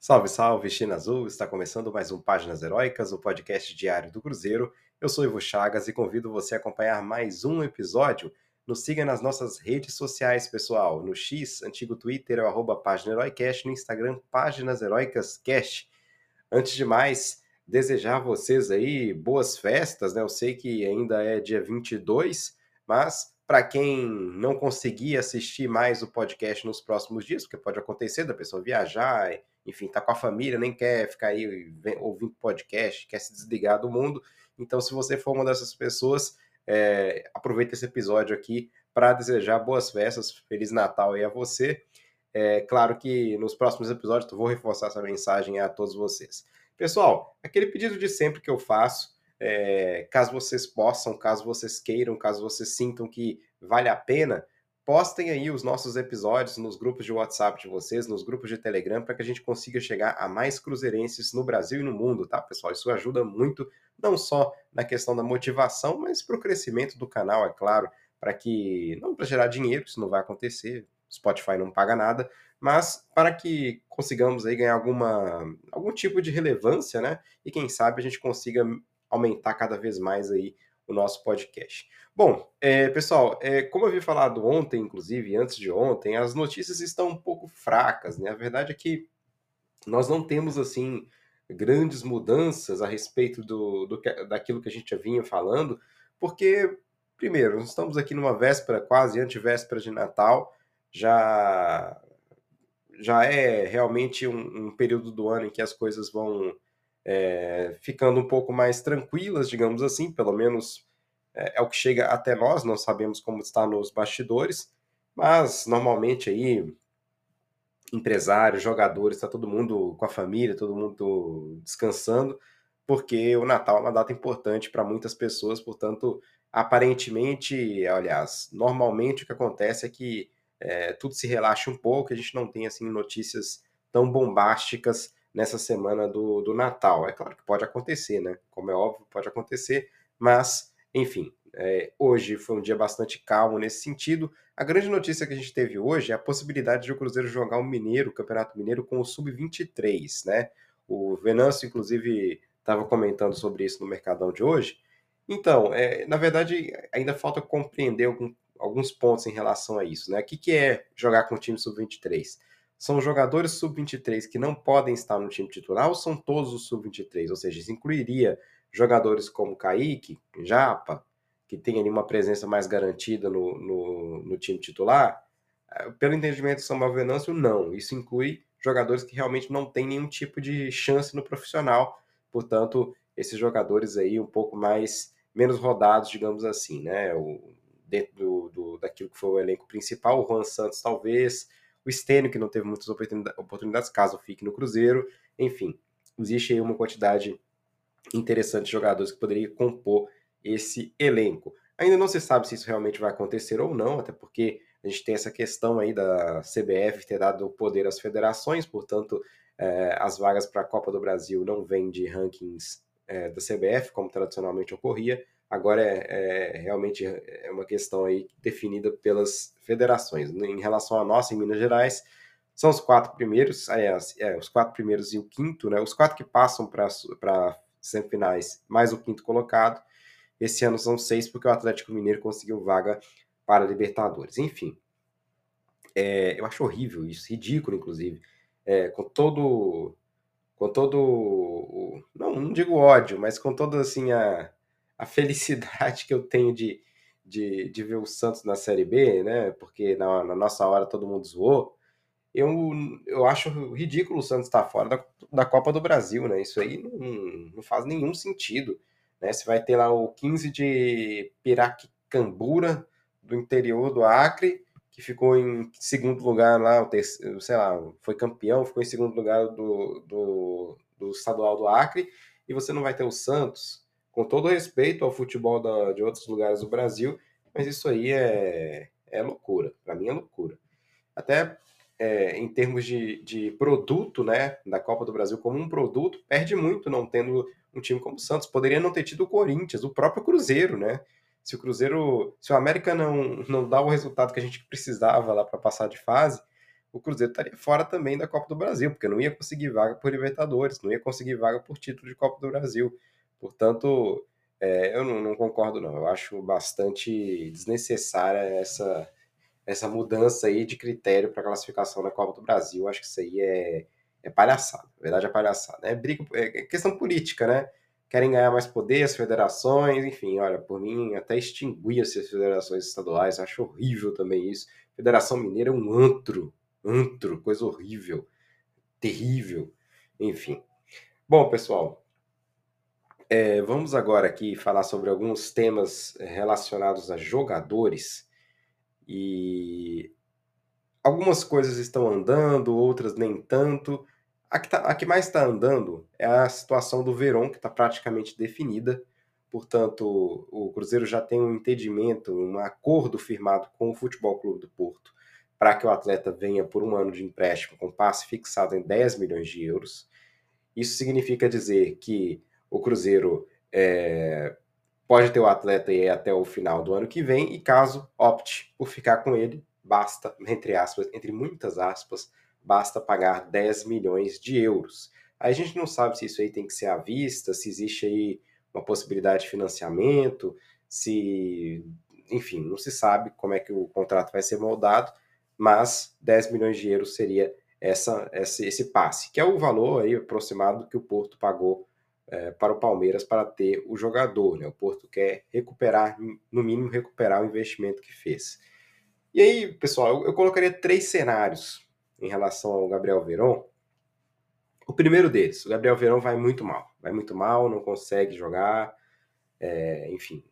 Salve, salve, China Azul! Está começando mais um Páginas Heróicas, o podcast diário do Cruzeiro. Eu sou Ivo Chagas e convido você a acompanhar mais um episódio. Nos siga nas nossas redes sociais, pessoal. No X, antigo Twitter, é o arroba Página Heroicast, no Instagram, Páginas Heroicas Cast. Antes de mais, desejar a vocês aí boas festas, né? Eu sei que ainda é dia 22, mas para quem não conseguir assistir mais o podcast nos próximos dias, porque pode acontecer da pessoa viajar, enfim, tá com a família, nem quer ficar aí ouvindo podcast, quer se desligar do mundo. Então, se você for uma dessas pessoas, é, aproveita esse episódio aqui para desejar boas festas, Feliz Natal aí a você. É claro que nos próximos episódios eu vou reforçar essa mensagem a todos vocês. Pessoal, aquele pedido de sempre que eu faço, é, caso vocês possam, caso vocês queiram, caso vocês sintam que vale a pena, postem aí os nossos episódios nos grupos de WhatsApp de vocês, nos grupos de Telegram, para que a gente consiga chegar a mais cruzeirenses no Brasil e no mundo, tá, pessoal? Isso ajuda muito, não só na questão da motivação, mas para o crescimento do canal, é claro, para que, não para gerar dinheiro, isso não vai acontecer, Spotify não paga nada, mas para que consigamos aí ganhar alguma, algum tipo de relevância, né? E quem sabe a gente consiga aumentar cada vez mais aí o nosso podcast. Bom, é, pessoal, é, como eu havia falado ontem, inclusive, antes de ontem, as notícias estão um pouco fracas, né? A verdade é que nós não temos, assim, grandes mudanças a respeito do, do daquilo que a gente já vinha falando, porque, primeiro, nós estamos aqui numa véspera, quase antivéspera de Natal, já já é realmente um, um período do ano em que as coisas vão é, ficando um pouco mais tranquilas, digamos assim, pelo menos é, é, o que chega até nós, não sabemos como está nos bastidores, mas normalmente aí empresários, jogadores, está todo mundo com a família, todo mundo descansando, porque o Natal é uma data importante para muitas pessoas, portanto, aparentemente, aliás, normalmente o que acontece é que é, tudo se relaxa um pouco, a gente não tem assim notícias tão bombásticas nessa semana do, do Natal. É claro que pode acontecer, né? Como é óbvio, pode acontecer, mas, enfim, é, hoje foi um dia bastante calmo nesse sentido. A grande notícia que a gente teve hoje é a possibilidade de o Cruzeiro jogar o Mineiro, o Campeonato Mineiro, com o Sub-23, né? O Venâncio, inclusive, estava comentando sobre isso no Mercadão de hoje. Então, é, na verdade, ainda falta compreender algum, alguns pontos em relação a isso, né? O que, que é jogar com o time Sub-23? São jogadores sub-23 que não podem estar no time titular ou são todos os sub-23? Ou seja, isso incluiria jogadores como Kaique, Japa, que tem ali uma presença mais garantida no, no, no time titular? Eh, pelo entendimento do Samuel Venâncio, não. Isso inclui jogadores que realmente não têm nenhum tipo de chance no profissional. Portanto, esses jogadores aí um pouco mais menos rodados, digamos assim, né? O, dentro do, do, daquilo que foi o elenco principal, o Juan Santos talvez, o Stênio, que não teve muitas oportunidades, caso fique no Cruzeiro. Enfim, existe aí uma quantidade interessante de jogadores que poderia compor esse elenco. Ainda não se sabe se isso realmente vai acontecer ou não, até porque a gente tem essa questão aí da CBF ter dado poder às federações, portanto, eh, as vagas para a Copa do Brasil não vêm de rankings eh, da CBF, como tradicionalmente ocorria, Agora é, é, realmente é uma questão aí definida pelas federações. Em relação a nossa, em Minas Gerais, são os quatro primeiros, é, os quatro primeiros e o quinto, né? Os quatro que passam para semifinais, mais o quinto colocado. Esse ano são seis, porque o Atlético Mineiro conseguiu vaga para a Libertadores. Enfim, é, eu acho horrível isso, ridículo, inclusive. É, com todo. Com todo. Não, não digo ódio, mas com toda assim a a felicidade que eu tenho de, de, de ver o Santos na Série B, né? Porque na, na nossa hora todo mundo zoou. Eu, eu acho ridículo o Santos estar fora da, da Copa do Brasil, né? Isso aí não, não faz nenhum sentido. Né? Você vai ter lá o 15 de Piracicambura, do interior do Acre, que ficou em segundo lugar lá, o terceiro, sei lá, foi campeão, ficou em segundo lugar do, do, do estadual do Acre, e você não vai ter o Santos, com todo respeito ao futebol da, de outros lugares do Brasil, mas isso aí é, é loucura. Para mim é loucura. Até é, em termos de, de produto, né, da Copa do Brasil como um produto, perde muito não tendo um time como o Santos. Poderia não ter tido o Corinthians, o próprio Cruzeiro, né? Se o Cruzeiro, se o América não, não dá o resultado que a gente precisava lá para passar de fase, o Cruzeiro estaria fora também da Copa do Brasil, porque não ia conseguir vaga por Libertadores, não ia conseguir vaga por título de Copa do Brasil. Portanto, é, eu não, não, concordo, não. Eu acho bastante desnecessária essa, essa mudança aí de critério para classificação na Copa do Brasil. Eu acho que isso aí é, é palhaçada. Na verdade, é palhaçada. É, briga, é questão política, né? Querem ganhar mais poder, as federações, enfim, olha, por mim, até extinguia-se as federações estaduais. Acho horrível também isso. Federação Mineira é um antro, antro, coisa horrível, terrível, enfim. Bom, pessoal, é, vamos agora aqui falar sobre alguns temas relacionados a jogadores e algumas coisas estão andando, outras nem tanto. A que, tá, a que mais está andando é a situação do Verón, que está praticamente definida. Portanto, o Cruzeiro já tem um entendimento, um acordo firmado com o Futebol Clube do Porto para que o atleta venha por um ano de empréstimo com passe fixado em 10 milhões de euros. Isso significa dizer que o Cruzeiro é, pode ter o atleta aí até o final do ano que vem e caso opte por ficar com ele, basta, entre aspas, entre muitas aspas, basta pagar 10 milhões de euros. Aí a gente não sabe se isso aí tem que ser à vista, se existe aí uma possibilidade de financiamento, se, enfim, não se sabe como é que o contrato vai ser moldado, mas 10 milhões de euros seria essa, esse, esse passe, que é o valor aí aproximado que o Porto pagou é, para o Palmeiras para ter o jogador. Né? O Porto quer recuperar, no mínimo, recuperar o investimento que fez. E aí, pessoal, eu, eu colocaria três cenários em relação ao Gabriel Verón. O primeiro deles, o Gabriel Verón vai muito mal. Vai muito mal, não consegue jogar, é, enfim,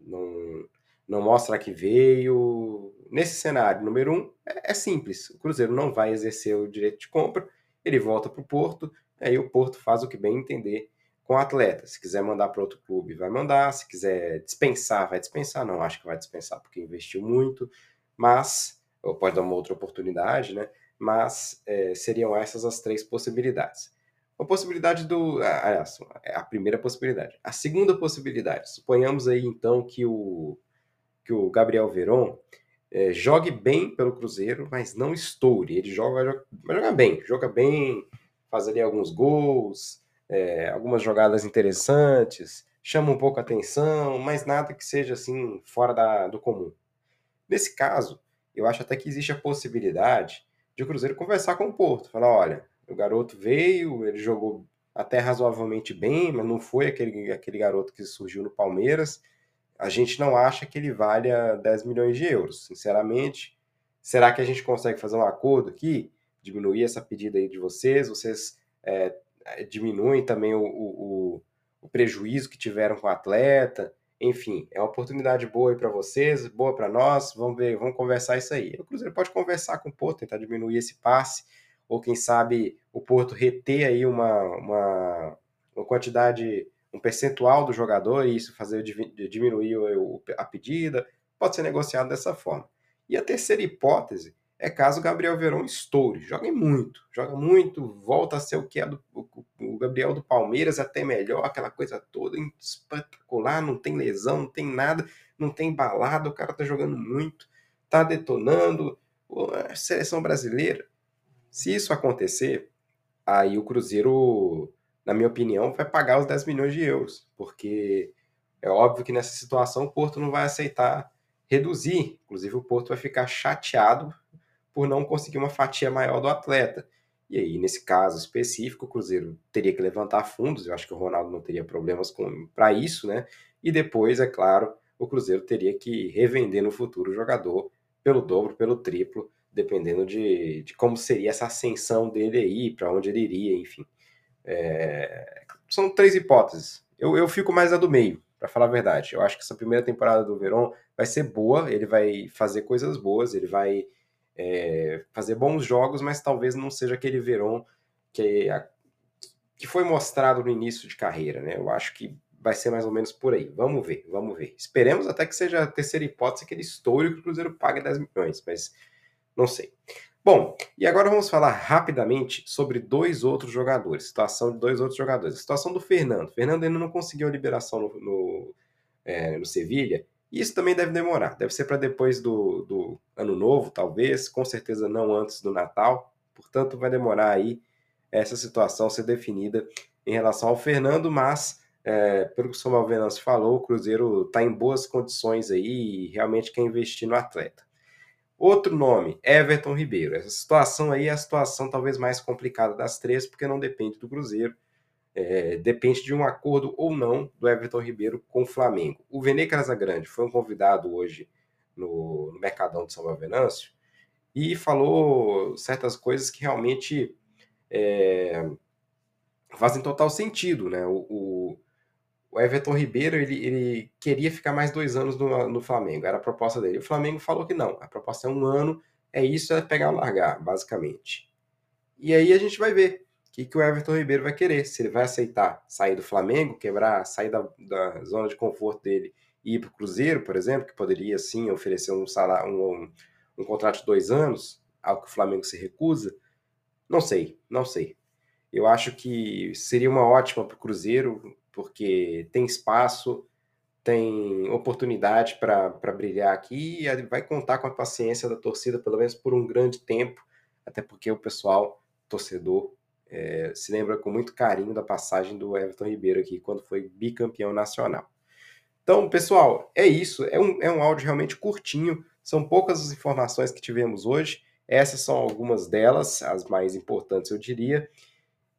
não, não mostra que veio. Nesse cenário, número um, é, é, simples. O Cruzeiro não vai exercer o direito de compra, ele volta para o Porto, aí o Porto faz o que bem entender com o atleta. Se quiser mandar para outro clube, vai mandar. Se quiser dispensar, vai dispensar. Não acho que vai dispensar porque investiu muito, mas ou pode dar uma outra oportunidade, né? Mas é, seriam essas as três possibilidades. Uma possibilidade do. Aliás, é a primeira possibilidade. A segunda possibilidade, suponhamos aí então que o, que o Gabriel Veron é, jogue bem pelo Cruzeiro, mas não estoure. Ele joga, joga, bem, joga bem, faz ali alguns gols, é, algumas jogadas interessantes, chama um pouco a atenção, mas nada que seja assim fora da, do comum. Nesse caso, eu acho até que existe a possibilidade de o Cruzeiro conversar com o Porto, falar, olha, o garoto veio, ele jogou até razoavelmente bem, mas não foi aquele, aquele garoto que surgiu no Palmeiras. A gente não acha que ele valha 10 milhões de euros, sinceramente. Será que a gente consegue fazer um acordo aqui? Diminuir essa pedida aí de vocês? Vocês é, diminuem também o, o, o, prejuízo que tiveram com o atleta? Enfim, é uma oportunidade boa aí para vocês, boa para nós. Vamos ver, vamos conversar isso aí. O Cruzeiro pode conversar com o Porto, tentar diminuir esse passe ou quem sabe o Porto reter aí uma, uma, uma quantidade, um percentual do jogador e isso fazer diminuir a pedida, pode ser negociado dessa forma. E a terceira hipótese é caso o Gabriel Verão estoure, joga muito, joga muito, volta a ser o que é do, o Gabriel do Palmeiras, até melhor, aquela coisa toda espetacular, não tem lesão, não tem nada, não tem balada, o cara tá jogando muito, tá detonando, a seleção brasileira se isso acontecer, aí o Cruzeiro, na minha opinião, vai pagar os 10 milhões de euros, porque é óbvio que nessa situação o Porto não vai aceitar reduzir, inclusive o Porto vai ficar chateado por não conseguir uma fatia maior do atleta. E aí, nesse caso específico, o Cruzeiro teria que levantar fundos, eu acho que o Ronaldo não teria problemas para isso, né? E depois, é claro, o Cruzeiro teria que revender no futuro o jogador pelo dobro, pelo triplo, dependendo de, de como seria essa ascensão dele aí, para onde ele iria, enfim. É, são três hipóteses. Eu, eu fico mais a do meio, para falar a verdade. Eu acho que essa primeira temporada do Verón vai ser boa, ele vai fazer coisas boas, ele vai é, fazer bons jogos, mas talvez não seja aquele Verón que, a, que foi mostrado no início de carreira, né? Eu acho que vai ser mais ou menos por aí. Vamos ver, vamos ver. Esperemos até que seja a terceira hipótese que ele estoure que o Cruzeiro pague 10 milhões, mas não sei. Bom, e agora vamos falar rapidamente sobre dois outros jogadores, situação de dois outros jogadores. A situação do Fernando. Fernando ainda não conseguiu a liberação no, no, é, no Sevilha, Isso também deve demorar, deve ser para depois do, do ano novo, talvez, com certeza não antes do Natal, portanto vai demorar aí essa situação ser definida em relação ao Fernando, mas é, pelo que o Samuel Venâncio falou, o Cruzeiro está em boas condições aí e realmente quer investir no atleta. Outro nome, Everton Ribeiro. Essa situação aí é a situação talvez mais complicada das três, porque não depende do Cruzeiro, é, depende de um acordo ou não do Everton Ribeiro com o Flamengo. O Vene Casagrande foi um convidado hoje no, no Mercadão de São Venâncio e falou certas coisas que realmente é, fazem total sentido, né? O, o, o Everton Ribeiro ele, ele, queria ficar mais dois anos no, no, Flamengo, era a proposta dele. O Flamengo falou que não, a proposta é um ano, é isso, é pegar ou largar, basicamente. E aí a gente vai ver o que, que o Everton Ribeiro vai querer, se ele vai aceitar sair do Flamengo, quebrar, sair da, da zona de conforto dele e ir para o Cruzeiro, por exemplo, que poderia sim oferecer um salário, um, um, contrato de dois anos, algo que o Flamengo se recusa. Não sei, não sei. Eu acho que seria uma ótima para o Cruzeiro, porque tem espaço, tem oportunidade para brilhar aqui e vai contar com a paciência da torcida, pelo menos por um grande tempo, até porque o pessoal, torcedor, é, se lembra com muito carinho da passagem do Everton Ribeiro aqui, quando foi bicampeão nacional. Então, pessoal, é isso. É um, é um áudio realmente curtinho. São poucas as informações que tivemos hoje. Essas são algumas delas, as mais importantes, eu diria.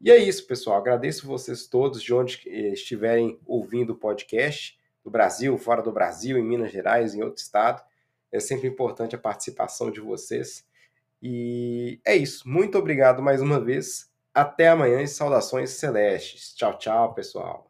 E é isso, pessoal. Agradeço vocês todos de onde estiverem ouvindo o podcast, do Brasil, fora do Brasil, em Minas Gerais, em outro estado. É sempre importante a participação de vocês. E é isso. Muito obrigado mais uma vez. Até amanhã e saudações celestes. Tchau, tchau, pessoal.